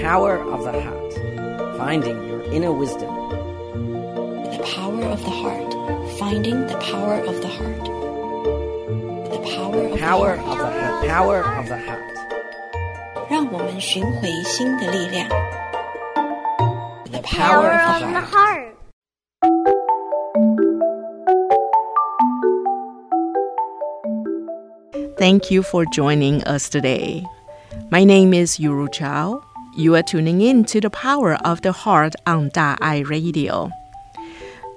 Power of the Heart Finding Your Inner Wisdom. The Power of the Heart Finding the Power of the Heart. The Power of Power the of Heart. the Heart. Power of the Heart. 让我们寻回心的力量。The Power Power of of the the Heart. Heart. Thank you for joining us today. My name is Yuru Chao. You are tuning in to the Power of the Heart on Da Ai Radio.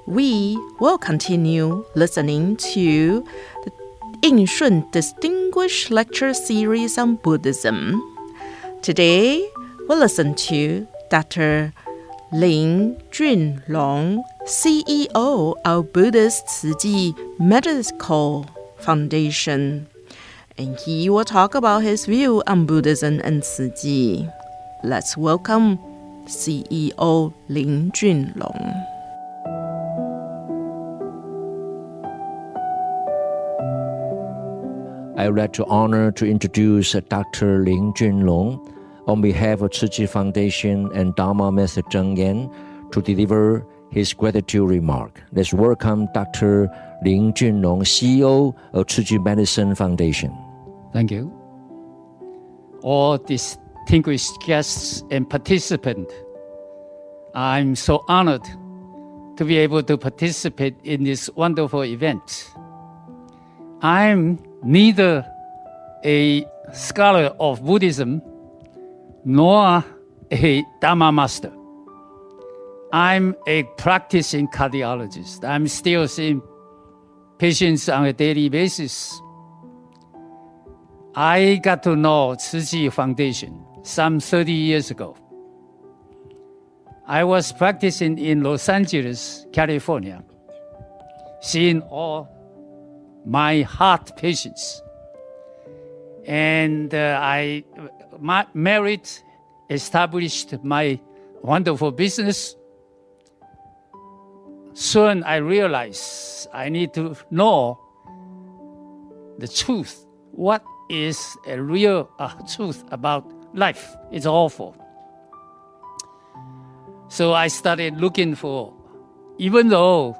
We will continue listening to the Yin Shun Distinguished Lecture Series on Buddhism. Today, we'll listen to Dr. Lin Junlong, CEO of Buddhist Chi Medical Foundation and he will talk about his view on Buddhism and Chi. Let's welcome CEO Lin Junlong. I would like to honor to introduce Dr. Lin Junlong on behalf of Tzu Chi Foundation and Dharma Master Cheng Yen to deliver his gratitude remark. Let's welcome Dr. Lin Junlong, CEO of Tzu Chi Medicine Foundation. Thank you. All distinguished guests and participants, I'm so honored to be able to participate in this wonderful event. I'm neither a scholar of Buddhism nor a Dharma master. I'm a practicing cardiologist. I'm still seeing patients on a daily basis. I got to know Tzu Chi Foundation some 30 years ago. I was practicing in Los Angeles, California, seeing all my heart patients. And uh, I ma- married, established my wonderful business. Soon I realized I need to know the truth. What is a real uh, truth about life? is awful. So I started looking for, even though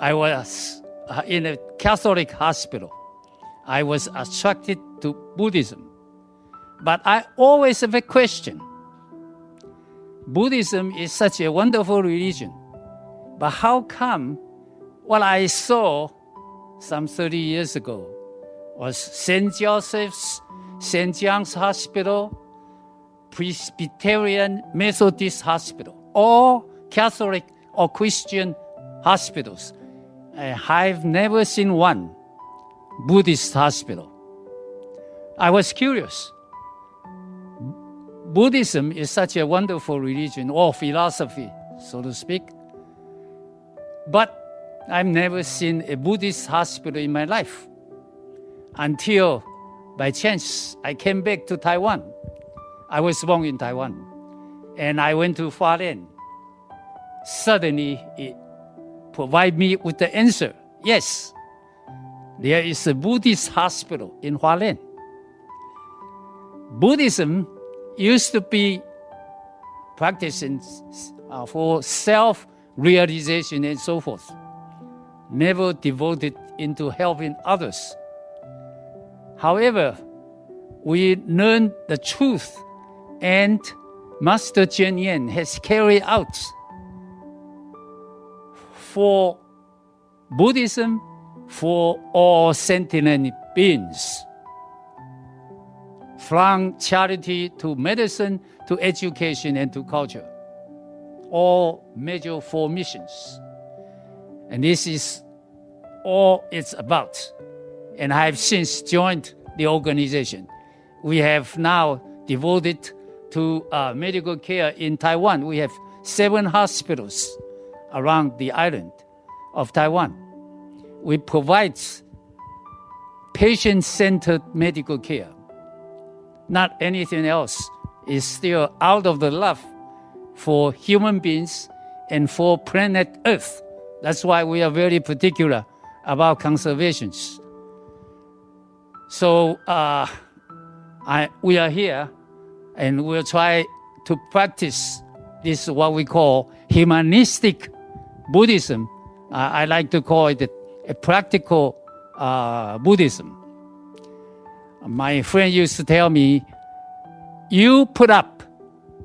I was uh, in a Catholic hospital, I was attracted to Buddhism. But I always have a question. Buddhism is such a wonderful religion, but how come what I saw some 30 years ago was St. Joseph's, St. John's Hospital, Presbyterian Methodist Hospital, or Catholic or Christian hospitals. I've never seen one Buddhist hospital. I was curious. Buddhism is such a wonderful religion or philosophy, so to speak. But I've never seen a Buddhist hospital in my life until by chance I came back to Taiwan. I was born in Taiwan and I went to Hualien. Suddenly it provided me with the answer yes, there is a Buddhist hospital in Hualien. Buddhism used to be practicing uh, for self realization and so forth, never devoted into helping others. However, we learn the truth, and Master Cheng Yen has carried out for Buddhism for all sentient beings. From charity to medicine to education and to culture. All major four missions. And this is all it's about. And I have since joined the organization. We have now devoted to uh, medical care in Taiwan. We have seven hospitals around the island of Taiwan. We provide patient centered medical care. Not anything else is still out of the love for human beings and for planet Earth. That's why we are very particular about conservations. So uh, I, we are here and we'll try to practice this what we call humanistic Buddhism. Uh, I like to call it a practical uh, Buddhism. My friend used to tell me, "You put up,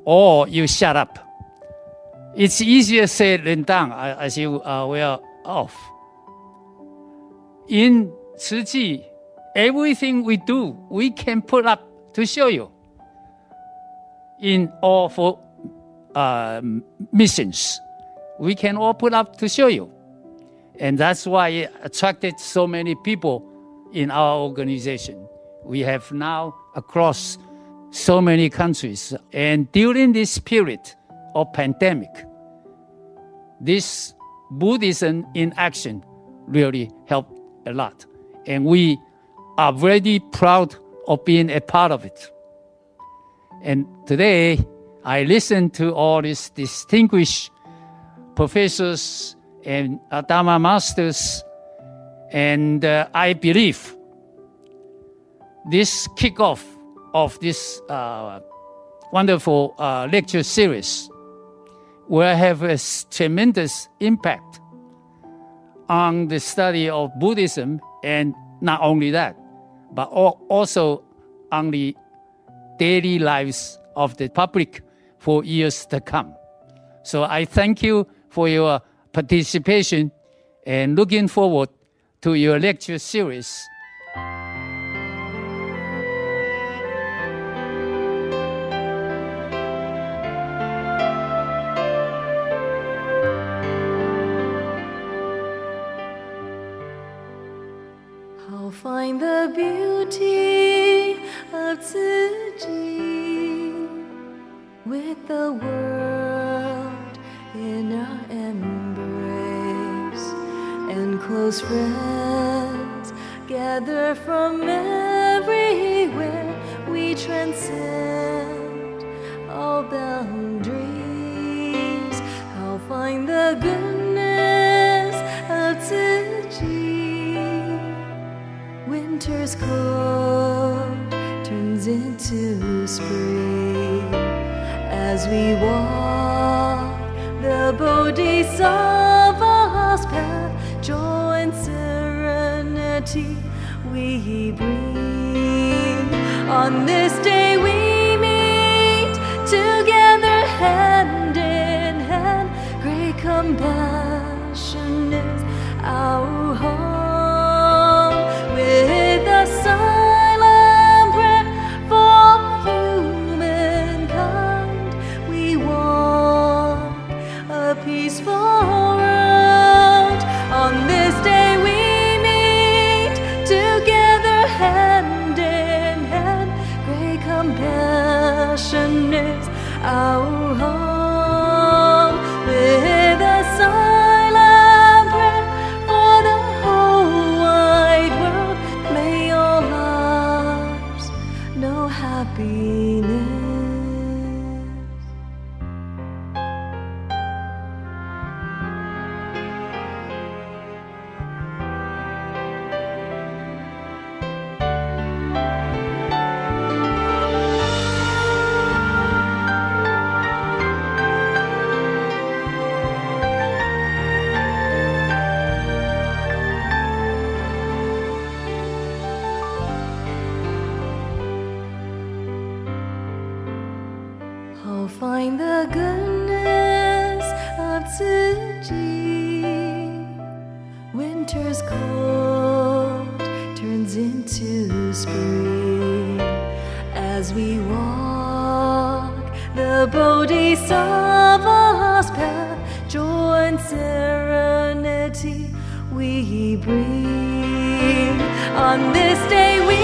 or you shut up." It's easier said than done, as you are aware of. In Chi, everything we do, we can put up to show you. In all four uh, missions, we can all put up to show you. And that's why it attracted so many people in our organization. We have now across so many countries. And during this period of pandemic, this Buddhism in action really helped a lot. And we are very proud of being a part of it. And today, I listen to all these distinguished professors and Dharma masters, and uh, I believe this kickoff of this uh, wonderful uh, lecture series will have a tremendous impact on the study of Buddhism, and not only that, but also on the daily lives of the public for years to come. So I thank you for your participation and looking forward to your lecture series. The Bodhisattva's path, joy and serenity we bring. On this day we meet together hand in hand. Great compassion is our happiness. Joy and serenity we bring. On this day we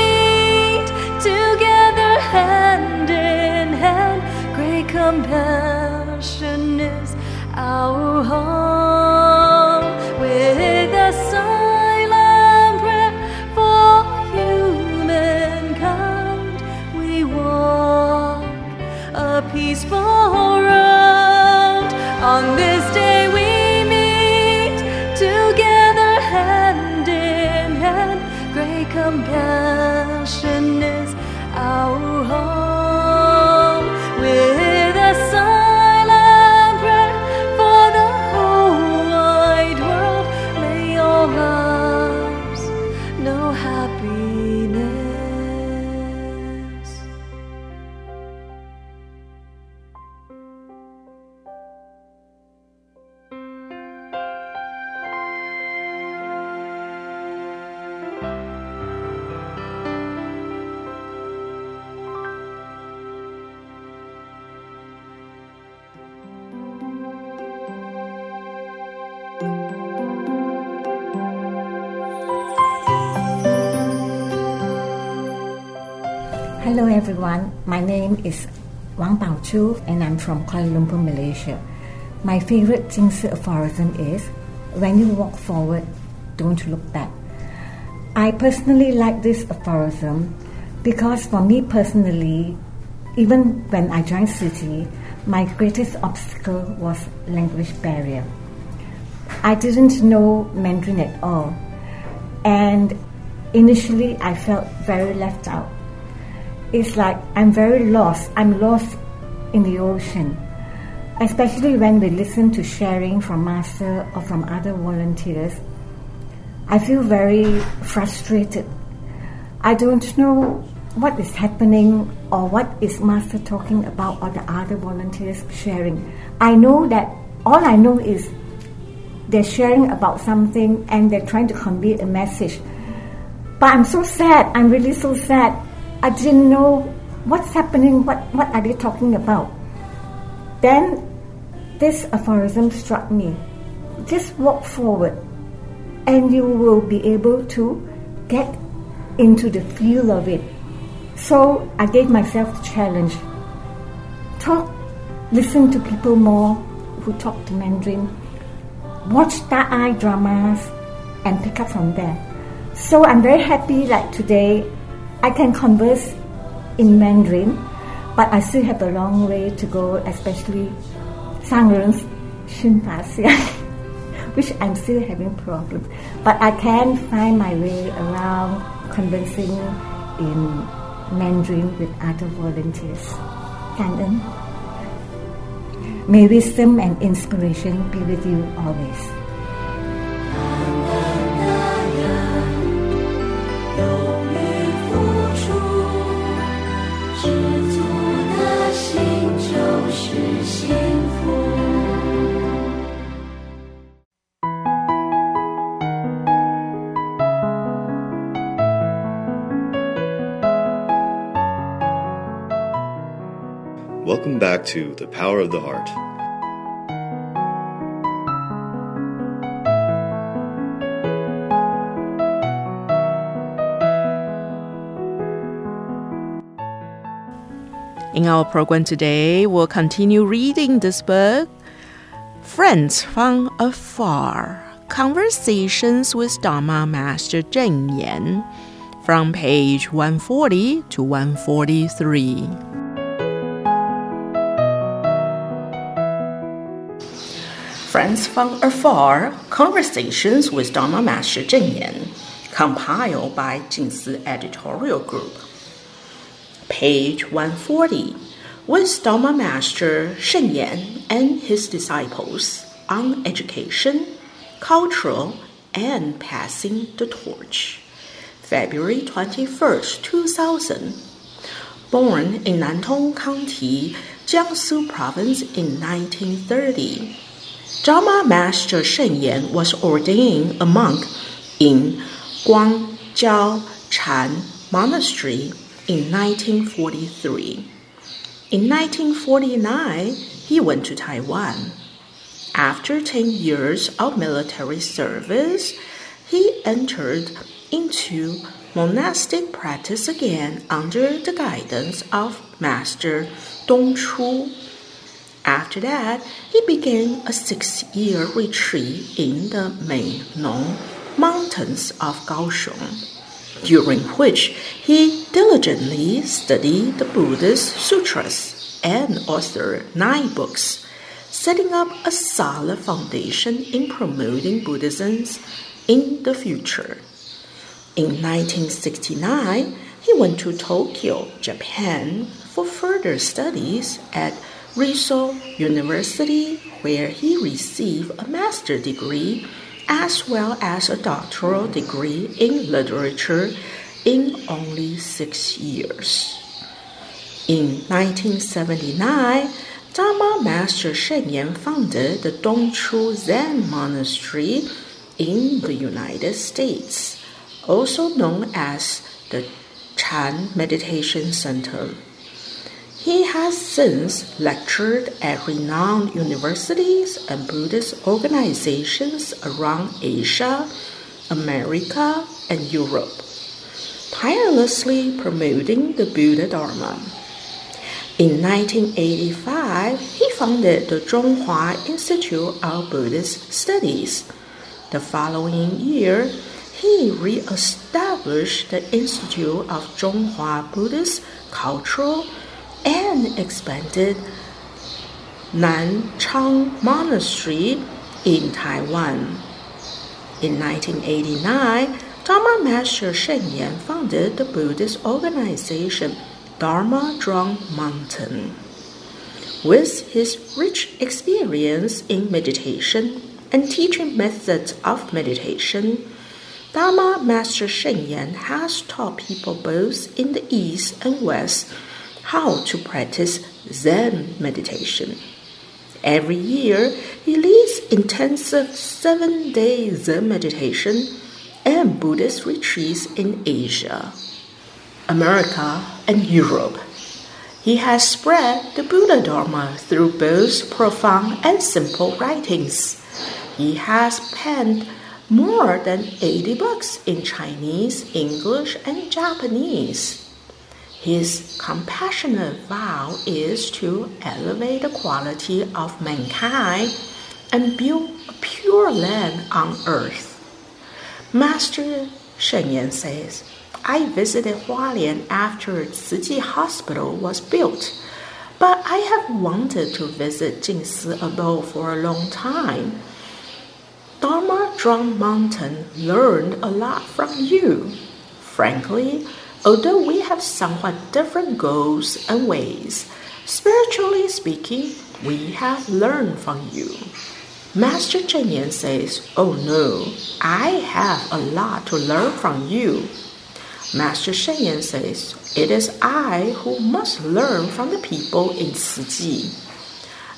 meet together hand in hand. Great compassion is our home everyone, my name is Wang Baochu and I'm from Kuala Lumpur, Malaysia. My favorite Jingsi aphorism is when you walk forward, don't look back. I personally like this aphorism because for me personally, even when I joined Tzu Chi, my greatest obstacle was language barrier. I didn't know Mandarin at all, and initially I felt very left out. It's like I'm very lost. I'm lost in the ocean, especially when we listen to sharing from master or from other volunteers. I feel very frustrated. I don't know what is happening or what is master talking about or the other volunteers sharing. I know that all I know is they're sharing about something and they're trying to convey a message. But I'm so sad. I'm really so sad. I didn't know what's happening. What what are they talking about? Then this aphorism struck me. Just walk forward, and you will be able to get into the feel of it. So I gave myself the challenge. Talk, listen to people more who talk to Mandarin watch that eye dramas and pick up from there. So I'm very happy that today I can converse in Mandarin, but I still have a long way to go, especially Sangrun's Shinpasia, which I'm still having problems. But I can find my way around conversing in Mandarin with other volunteers. Tandem. May wisdom and inspiration be with you always. Welcome back to The Power of the Heart. In our program today, we'll continue reading this book, Friends from Afar Conversations with Dharma Master Cheng Yen, from page 140 to 143. Friends from Afar Conversations with Dharma Master Cheng Yen, compiled by Jingsi Editorial Group. Page 140 with Dharma Master Sheng Yen and his disciples on education, cultural, and passing the torch. February 21st, 2000. Born in Nantong County, Jiangsu Province in 1930. Dharma Master Sheng Yen was ordained a monk in Guangjiao Chan Monastery in 1943. In 1949, he went to Taiwan. After 10 years of military service, he entered into monastic practice again under the guidance of Master Dong Chu. After that, he began a six year retreat in the Meinong Mountains of Kaohsiung during which he diligently studied the Buddhist sutras and authored nine books, setting up a solid foundation in promoting Buddhism in the future. In 1969, he went to Tokyo, Japan, for further studies at Rissho University, where he received a master's degree as well as a doctoral degree in literature in only six years. In 1979, Dharma Master Sheng Yen founded the Dongchu Zen Monastery in the United States, also known as the Chan Meditation Center. He has since lectured at renowned universities and Buddhist organizations around Asia, America, and Europe. tirelessly promoting the Buddha Dharma. In 1985, he founded the Zhonghua Institute of Buddhist Studies. The following year, he re-established the Institute of Zhonghua Buddhist Cultural and expanded Nung Chan Monastery in Taiwan. In 1989, Dharma Master Sheng Yen founded the Buddhist organization Dharma Drum Mountain. With his rich experience in meditation and teaching methods of meditation, Dharma Master Sheng Yen has taught people both in the East and West how to practice Zen meditation. Every year, he leads intensive seven day Zen meditation and Buddhist retreats in Asia. America, and Europe. He has spread the Buddha Dharma through both profound and simple writings. He has penned more than 80 books in Chinese, English, and Japanese. His compassionate vow is to elevate the quality of mankind and build a pure land on earth. Master Sheng Yen says, I visited Hualien after Tzu Hospital was built, but I have wanted to visit Jingsi abode for a long time. Dharma Drum Mountain learned a lot from you. Frankly, although we have somewhat different goals and ways, spiritually speaking, we have learned from you. Master Cheng Yen says, Oh no, I have a lot to learn from you. Master Sheng Yen says, It is I who must learn from the people in Tzu Chi.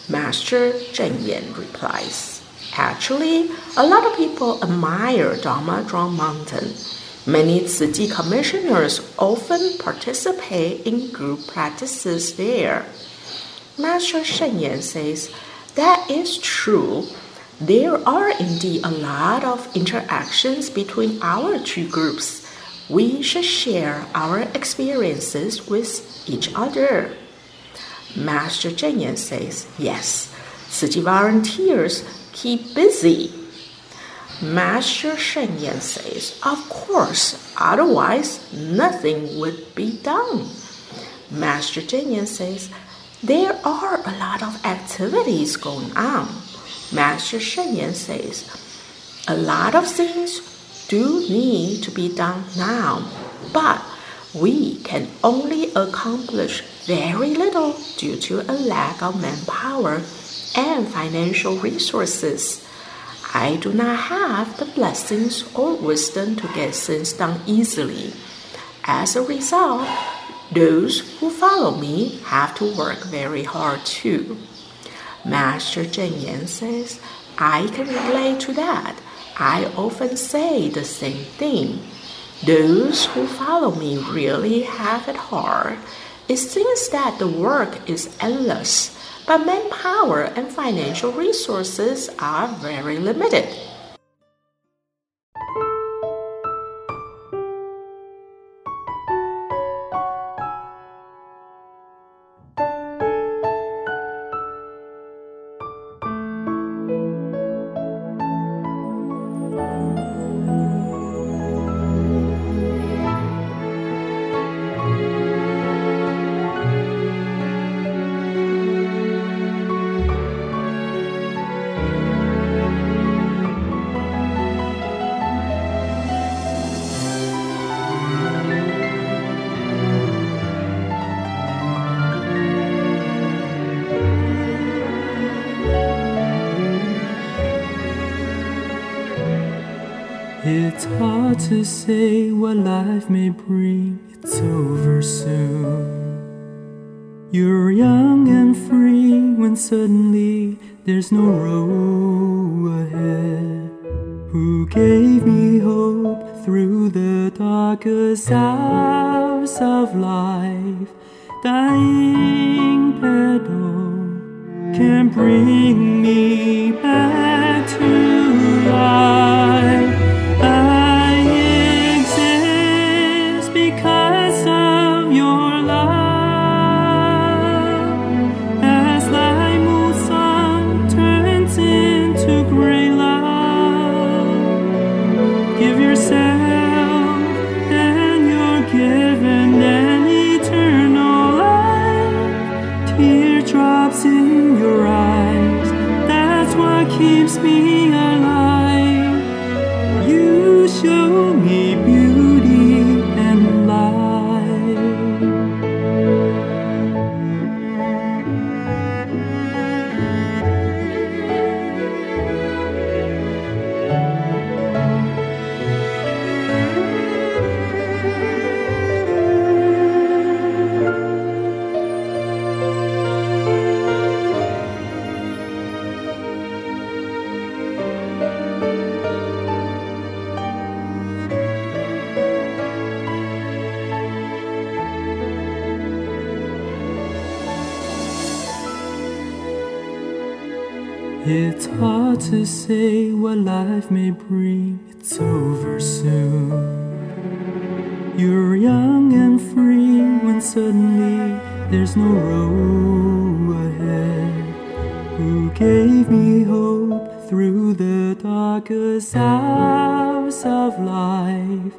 Master Cheng Yen replies, Actually, a lot of people admire Dharma Drum Mountain. Many Tzu Chi commissioners often participate in group practices there. Master Sheng Yen says, That is true. There are indeed a lot of interactions between our two groups we should share our experiences with each other. Master Cheng Yen says, yes, Tzu Chi volunteers keep busy. Master Sheng Yen says, of course, otherwise nothing would be done. Master Cheng Yen says, there are a lot of activities going on. Master Sheng Yen says, a lot of things do need to be done now, but we can only accomplish very little due to a lack of manpower and financial resources. I do not have the blessings or wisdom to get things done easily. As a result, those who follow me have to work very hard too. Master Cheng Yen says, I can relate to that. I often say the same thing. Those who follow me really have it hard. It seems that the work is endless, but manpower and financial resources are very limited. To say what life may bring, it's over soon. You're young and free when suddenly there's no road ahead. Who gave me hope through the darkest hours of life? Dying pedal can bring me back It's hard to say what life may bring, it's over soon. You're young and free when suddenly there's no road ahead. Who gave me hope through the darkest hours of life?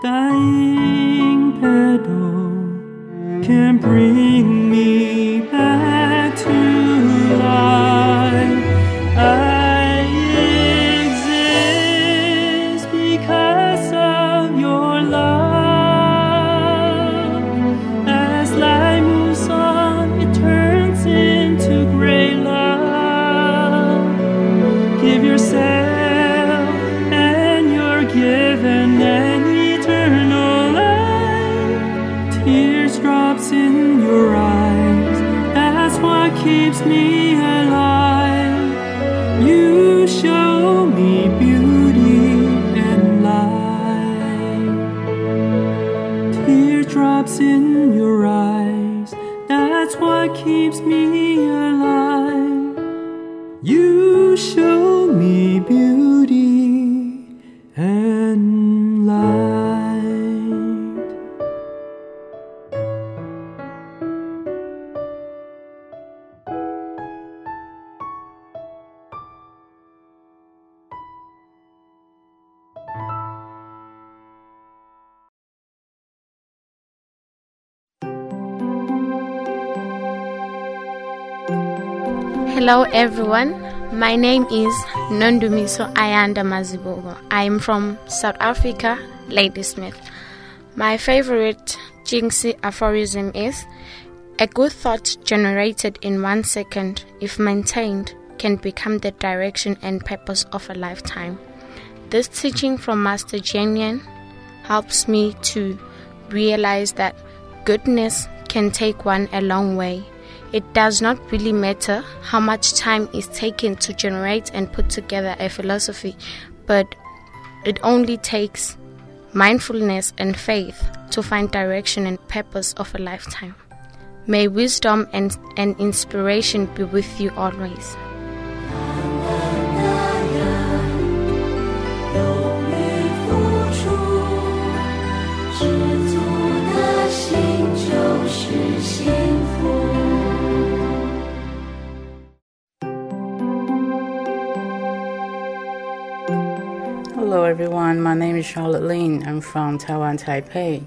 Dying pedal can bring me Teardrops in your eyes. That's what keeps me alive. You show me beauty Hello everyone. My name is Nondumiso Ayanda Mazibuko. I am from South Africa, Ladysmith. My favorite Jingsi aphorism is a good thought generated in one second, if maintained, can become the direction and purpose of a lifetime. This teaching from Master Jian helps me to realize that goodness can take one a long way. It does not really matter how much time is taken to generate and put together a philosophy, but it only takes mindfulness and faith to find direction and purpose of a lifetime. May wisdom and, and inspiration be with you always. Hello everyone, my name is Charlotte Lin. I'm from Taiwan, Taipei.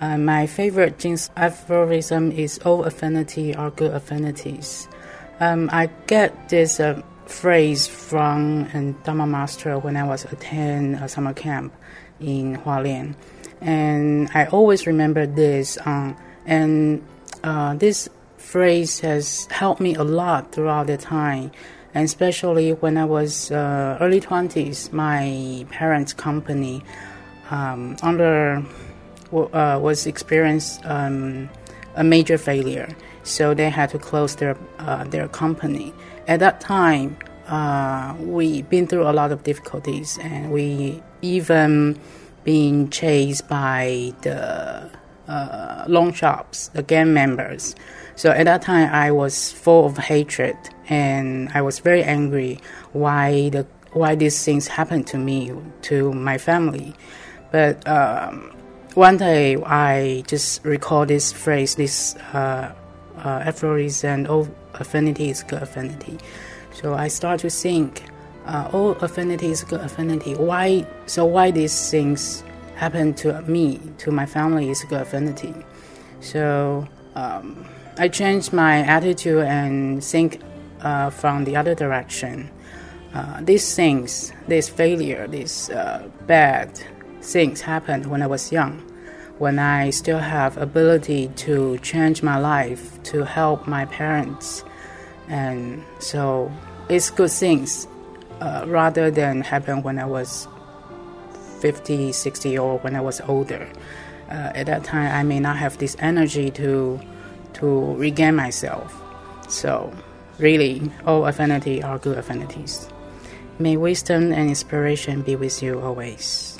Uh, my favorite Jin's aphorism is all affinity are good affinities. Um, I get this uh, phrase from a Dharma master when I was attend a summer camp in Hualien, and I always remember this. Um, and uh, this phrase has helped me a lot throughout the time, and especially when I was uh, early twenties. My parents' company um, under uh, was experienced um, a major failure, so they had to close their uh, their company. At that time, uh, we been through a lot of difficulties, and we even been chased by the uh, loan shops, the gang members. So at that time, I was full of hatred, and I was very angry why the why these things happened to me, to my family. But um, one day, I just recall this phrase, this uh, uh, aphorism, "All affinity is good affinity." So I start to think, uh, "All affinity is good affinity." Why? So why these things happen to me, to my family, is good affinity. So um, I changed my attitude and think uh, from the other direction. Uh, these things, this failure, these uh, bad things happened when I was young, when I still have ability to change my life, to help my parents, and so it's good things uh, rather than happen when I was 50, 60, or when I was older. Uh, at that time, I may not have this energy to to regain myself. So, really, all affinity are good affinities. May wisdom and inspiration be with you always.